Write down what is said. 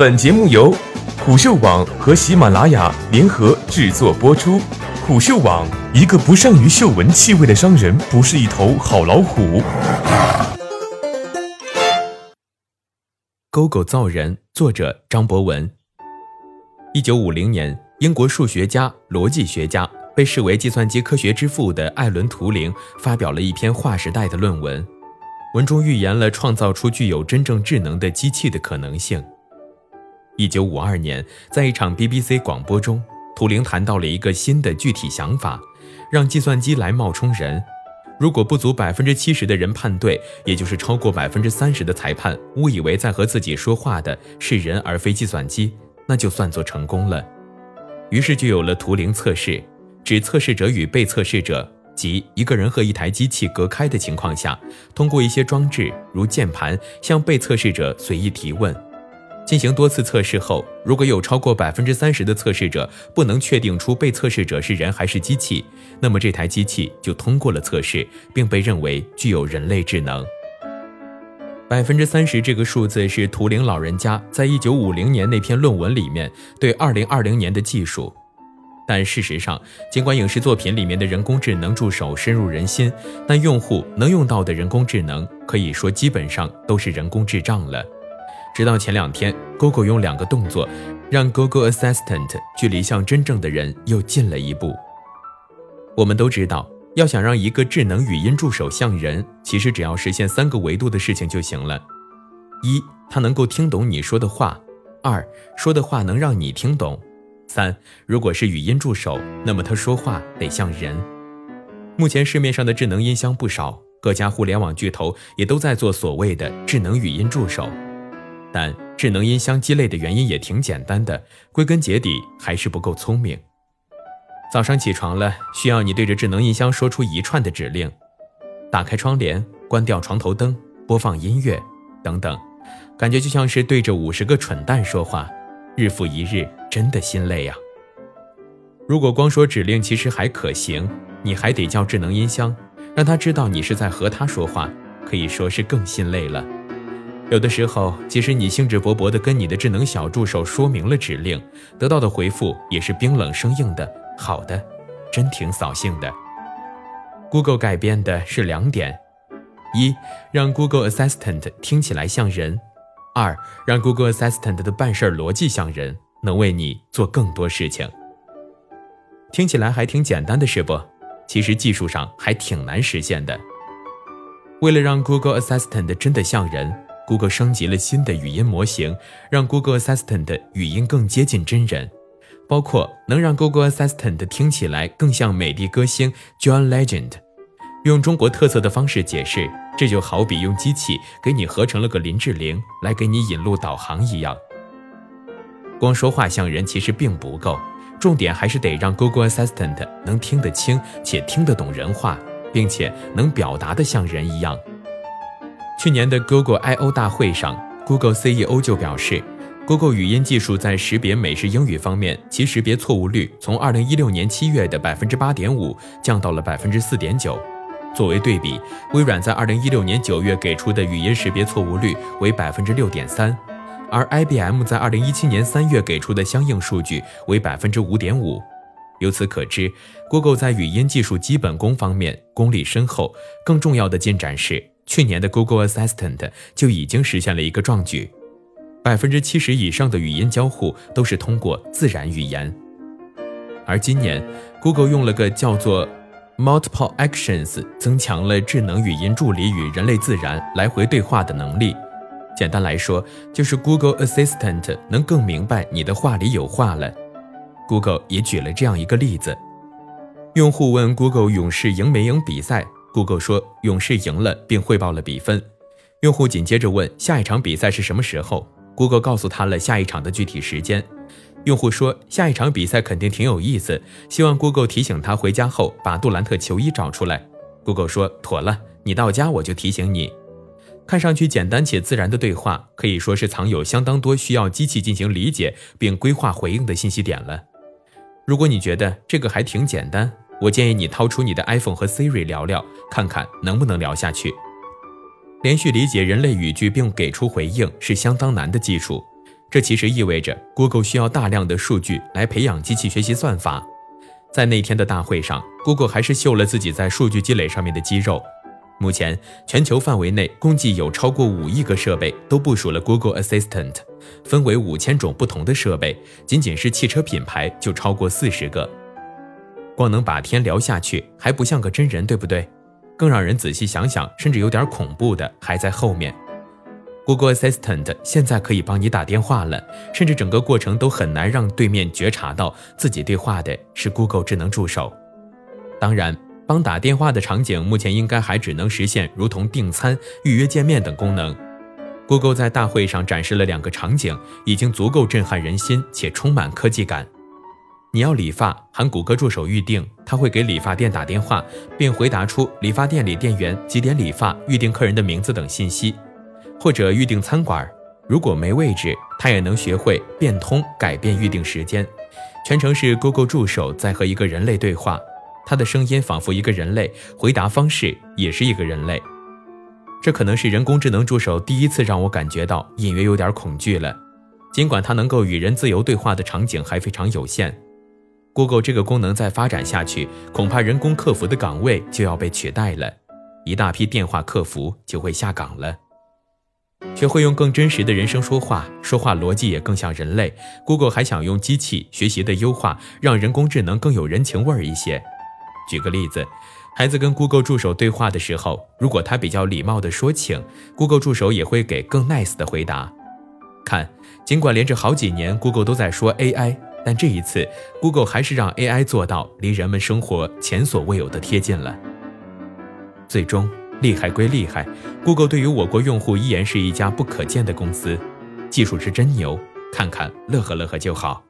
本节目由虎嗅网和喜马拉雅联合制作播出。虎嗅网：一个不善于嗅闻气味的商人，不是一头好老虎。勾勾造人，作者张博文。一九五零年，英国数学家、逻辑学家，被视为计算机科学之父的艾伦·图灵发表了一篇划时代的论文。文中预言了创造出具有真正智能的机器的可能性。一九五二年，在一场 BBC 广播中，图灵谈到了一个新的具体想法：让计算机来冒充人。如果不足百分之七十的人判对，也就是超过百分之三十的裁判误以为在和自己说话的是人而非计算机，那就算作成功了。于是就有了图灵测试，指测试者与被测试者。即一个人和一台机器隔开的情况下，通过一些装置如键盘向被测试者随意提问。进行多次测试后，如果有超过百分之三十的测试者不能确定出被测试者是人还是机器，那么这台机器就通过了测试，并被认为具有人类智能。百分之三十这个数字是图灵老人家在一九五零年那篇论文里面对二零二零年的技术。但事实上，尽管影视作品里面的人工智能助手深入人心，但用户能用到的人工智能可以说基本上都是人工智障了。直到前两天，Google 用两个动作，让 Google Assistant 距离像真正的人又近了一步。我们都知道，要想让一个智能语音助手像人，其实只要实现三个维度的事情就行了：一，它能够听懂你说的话；二，说的话能让你听懂。三，如果是语音助手，那么他说话得像人。目前市面上的智能音箱不少，各家互联网巨头也都在做所谓的智能语音助手。但智能音箱鸡肋的原因也挺简单的，归根结底还是不够聪明。早上起床了，需要你对着智能音箱说出一串的指令：打开窗帘，关掉床头灯，播放音乐，等等，感觉就像是对着五十个蠢蛋说话。日复一日，真的心累呀。如果光说指令其实还可行，你还得叫智能音箱，让他知道你是在和他说话，可以说是更心累了。有的时候，即使你兴致勃勃地跟你的智能小助手说明了指令，得到的回复也是冰冷生硬的。好的，真挺扫兴的。Google 改编的是两点：一，让 Google Assistant 听起来像人。二，让 Google Assistant 的办事逻辑像人，能为你做更多事情。听起来还挺简单的是不？其实技术上还挺难实现的。为了让 Google Assistant 真的像人，Google 升级了新的语音模型，让 Google Assistant 语音更接近真人，包括能让 Google Assistant 听起来更像美的歌星 John Legend。用中国特色的方式解释。这就好比用机器给你合成了个林志玲来给你引路导航一样。光说话像人其实并不够，重点还是得让 Google Assistant 能听得清且听得懂人话，并且能表达的像人一样。去年的 Google I/O 大会上，Google CEO 就表示，Google 语音技术在识别美式英语方面，其识别错误率从2016年7月的百分之八点五降到了百分之四点九。作为对比，微软在二零一六年九月给出的语音识别错误率为百分之六点三，而 IBM 在二零一七年三月给出的相应数据为百分之五点五。由此可知，Google 在语音技术基本功方面功力深厚。更重要的进展是，去年的 Google Assistant 就已经实现了一个壮举，百分之七十以上的语音交互都是通过自然语言。而今年，Google 用了个叫做。Multiple Actions 增强了智能语音助理与人类自然来回对话的能力。简单来说，就是 Google Assistant 能更明白你的话里有话了。Google 也举了这样一个例子：用户问 Google 勇士赢没赢比赛，Google 说勇士赢了，并汇报了比分。用户紧接着问下一场比赛是什么时候，Google 告诉他了下一场的具体时间。用户说：“下一场比赛肯定挺有意思，希望 Google 提醒他回家后把杜兰特球衣找出来。”Google 说：“妥了，你到家我就提醒你。”看上去简单且自然的对话，可以说是藏有相当多需要机器进行理解并规划回应的信息点了。如果你觉得这个还挺简单，我建议你掏出你的 iPhone 和 Siri 聊聊，看看能不能聊下去。连续理解人类语句并给出回应是相当难的技术。这其实意味着 Google 需要大量的数据来培养机器学习算法。在那天的大会上，Google 还是秀了自己在数据积累上面的肌肉。目前，全球范围内共计有超过五亿个设备都部署了 Google Assistant，分为五千种不同的设备，仅仅是汽车品牌就超过四十个。光能把天聊下去，还不像个真人，对不对？更让人仔细想想，甚至有点恐怖的还在后面。Google Assistant 现在可以帮你打电话了，甚至整个过程都很难让对面觉察到自己对话的是 Google 智能助手。当然，帮打电话的场景目前应该还只能实现如同订餐、预约见面等功能。Google 在大会上展示了两个场景，已经足够震撼人心且充满科技感。你要理发，喊谷歌助手预定，他会给理发店打电话，并回答出理发店里店员几点理发、预定客人的名字等信息。或者预定餐馆，如果没位置，他也能学会变通改变预定时间。全程是 Google 助手在和一个人类对话，他的声音仿佛一个人类，回答方式也是一个人类。这可能是人工智能助手第一次让我感觉到隐约有点恐惧了。尽管它能够与人自由对话的场景还非常有限，Google 这个功能再发展下去，恐怕人工客服的岗位就要被取代了，一大批电话客服就会下岗了。学会用更真实的人声说话，说话逻辑也更像人类。Google 还想用机器学习的优化，让人工智能更有人情味儿一些。举个例子，孩子跟 Google 助手对话的时候，如果他比较礼貌地说请，Google 助手也会给更 nice 的回答。看，尽管连着好几年 Google 都在说 AI，但这一次 Google 还是让 AI 做到离人们生活前所未有的贴近了。最终。厉害归厉害，Google 对于我国用户依然是一家不可见的公司，技术是真牛，看看乐呵乐呵就好。